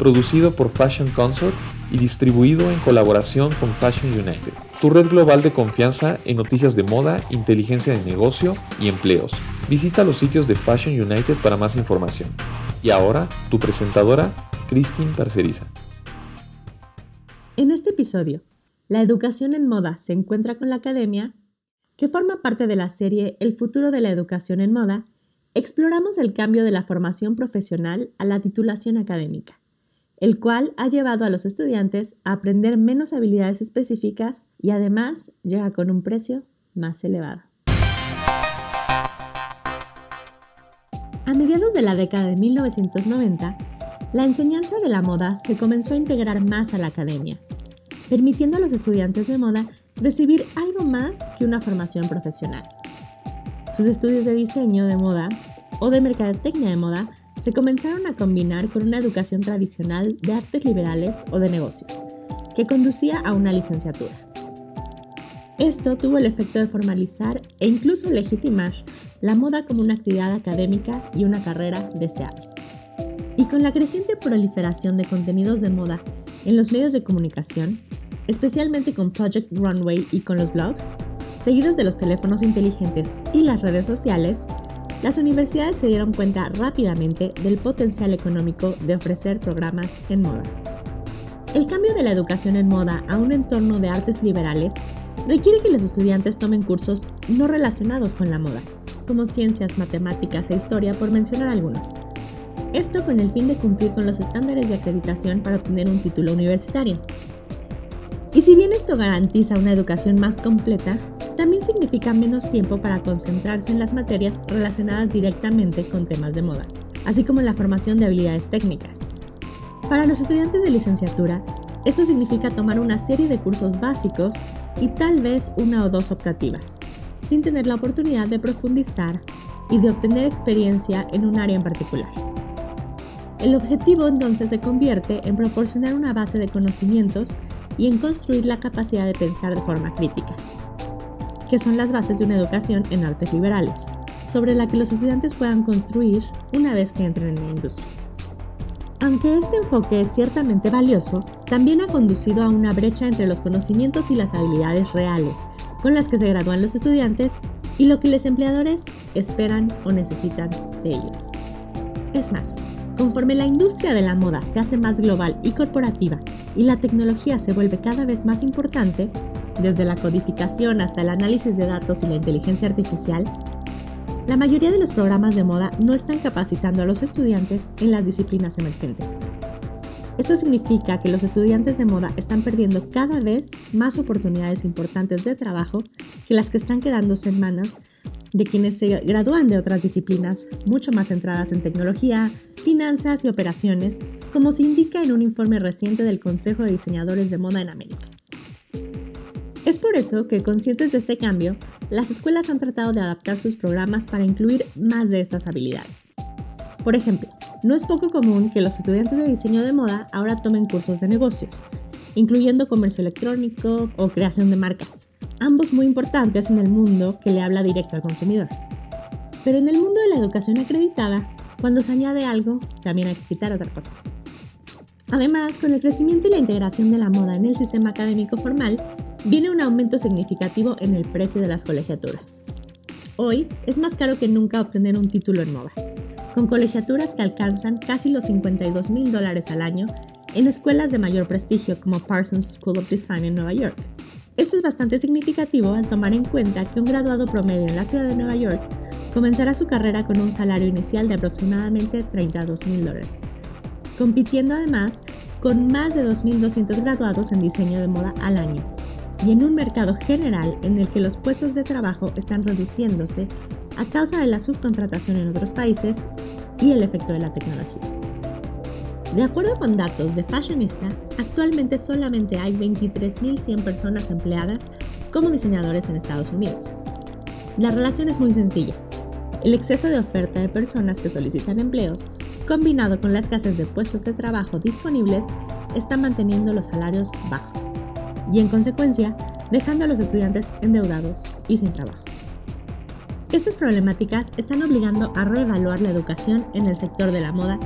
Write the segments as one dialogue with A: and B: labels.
A: producido por Fashion Consort y distribuido en colaboración con Fashion United, tu red global de confianza en noticias de moda, inteligencia de negocio y empleos. Visita los sitios de Fashion United para más información. Y ahora, tu presentadora, Christine Parceriza.
B: En este episodio, la educación en moda se encuentra con la academia, que forma parte de la serie El futuro de la educación en moda, exploramos el cambio de la formación profesional a la titulación académica el cual ha llevado a los estudiantes a aprender menos habilidades específicas y además llega con un precio más elevado. A mediados de la década de 1990, la enseñanza de la moda se comenzó a integrar más a la academia, permitiendo a los estudiantes de moda recibir algo más que una formación profesional. Sus estudios de diseño de moda o de mercadotecnia de moda se comenzaron a combinar con una educación tradicional de artes liberales o de negocios, que conducía a una licenciatura. Esto tuvo el efecto de formalizar e incluso legitimar la moda como una actividad académica y una carrera deseable. Y con la creciente proliferación de contenidos de moda en los medios de comunicación, especialmente con Project Runway y con los blogs, seguidos de los teléfonos inteligentes y las redes sociales, las universidades se dieron cuenta rápidamente del potencial económico de ofrecer programas en moda. El cambio de la educación en moda a un entorno de artes liberales requiere que los estudiantes tomen cursos no relacionados con la moda, como ciencias, matemáticas e historia, por mencionar algunos. Esto con el fin de cumplir con los estándares de acreditación para obtener un título universitario. Y si bien esto garantiza una educación más completa, también significa menos tiempo para concentrarse en las materias relacionadas directamente con temas de moda, así como en la formación de habilidades técnicas. Para los estudiantes de licenciatura, esto significa tomar una serie de cursos básicos y tal vez una o dos optativas, sin tener la oportunidad de profundizar y de obtener experiencia en un área en particular. El objetivo entonces se convierte en proporcionar una base de conocimientos y en construir la capacidad de pensar de forma crítica que son las bases de una educación en artes liberales, sobre la que los estudiantes puedan construir una vez que entren en la industria. Aunque este enfoque es ciertamente valioso, también ha conducido a una brecha entre los conocimientos y las habilidades reales con las que se gradúan los estudiantes y lo que los empleadores esperan o necesitan de ellos. Es más, conforme la industria de la moda se hace más global y corporativa y la tecnología se vuelve cada vez más importante, desde la codificación hasta el análisis de datos y la inteligencia artificial, la mayoría de los programas de moda no están capacitando a los estudiantes en las disciplinas emergentes. Esto significa que los estudiantes de moda están perdiendo cada vez más oportunidades importantes de trabajo que las que están quedándose en manos de quienes se gradúan de otras disciplinas mucho más centradas en tecnología, finanzas y operaciones, como se indica en un informe reciente del Consejo de Diseñadores de Moda en América. Es por eso que, conscientes de este cambio, las escuelas han tratado de adaptar sus programas para incluir más de estas habilidades. Por ejemplo, no es poco común que los estudiantes de diseño de moda ahora tomen cursos de negocios, incluyendo comercio electrónico o creación de marcas, ambos muy importantes en el mundo que le habla directo al consumidor. Pero en el mundo de la educación acreditada, cuando se añade algo, también hay que quitar otra cosa. Además, con el crecimiento y la integración de la moda en el sistema académico formal, viene un aumento significativo en el precio de las colegiaturas. Hoy es más caro que nunca obtener un título en moda, con colegiaturas que alcanzan casi los 52 mil dólares al año en escuelas de mayor prestigio como Parsons School of Design en Nueva York. Esto es bastante significativo al tomar en cuenta que un graduado promedio en la ciudad de Nueva York comenzará su carrera con un salario inicial de aproximadamente 32 mil dólares, compitiendo además con más de 2.200 graduados en diseño de moda al año, y en un mercado general en el que los puestos de trabajo están reduciéndose a causa de la subcontratación en otros países y el efecto de la tecnología. De acuerdo con datos de Fashionista, actualmente solamente hay 23.100 personas empleadas como diseñadores en Estados Unidos. La relación es muy sencilla. El exceso de oferta de personas que solicitan empleos, combinado con la escasez de puestos de trabajo disponibles, está manteniendo los salarios bajos y en consecuencia dejando a los estudiantes endeudados y sin trabajo. Estas problemáticas están obligando a reevaluar la educación en el sector de la moda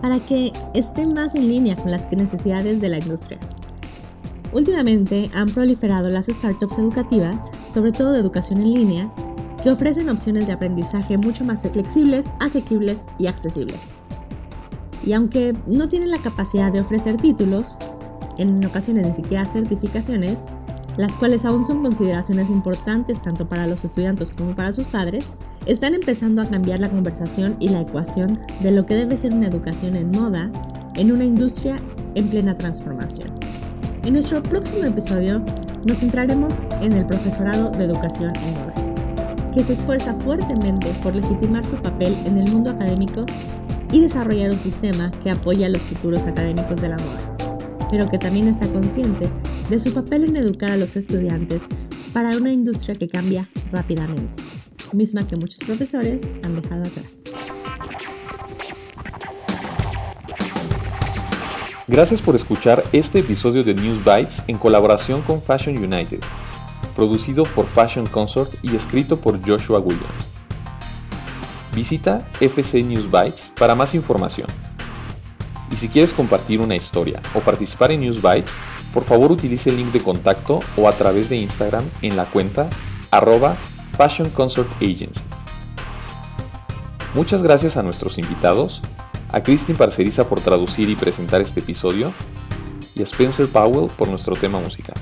B: para que esté más en línea con las necesidades de la industria. Últimamente han proliferado las startups educativas, sobre todo de educación en línea, que ofrecen opciones de aprendizaje mucho más flexibles, asequibles y accesibles. Y aunque no tienen la capacidad de ofrecer títulos, en ocasiones ni siquiera certificaciones, las cuales aún son consideraciones importantes tanto para los estudiantes como para sus padres, están empezando a cambiar la conversación y la ecuación de lo que debe ser una educación en moda en una industria en plena transformación. En nuestro próximo episodio nos centraremos en el profesorado de educación en moda, que se esfuerza fuertemente por legitimar su papel en el mundo académico y desarrollar un sistema que apoya a los futuros académicos de la moda, pero que también está consciente de su papel en educar a los estudiantes para una industria que cambia rápidamente, misma que muchos profesores han dejado atrás.
A: Gracias por escuchar este episodio de News Bites en colaboración con Fashion United, producido por Fashion Consort y escrito por Joshua Williams. Visita FC News Bites para más información. Y si quieres compartir una historia o participar en News Bites, por favor utilice el link de contacto o a través de Instagram en la cuenta arroba Fashion Consort Agency. Muchas gracias a nuestros invitados, a Christine Parceriza por traducir y presentar este episodio y a Spencer Powell por nuestro tema musical.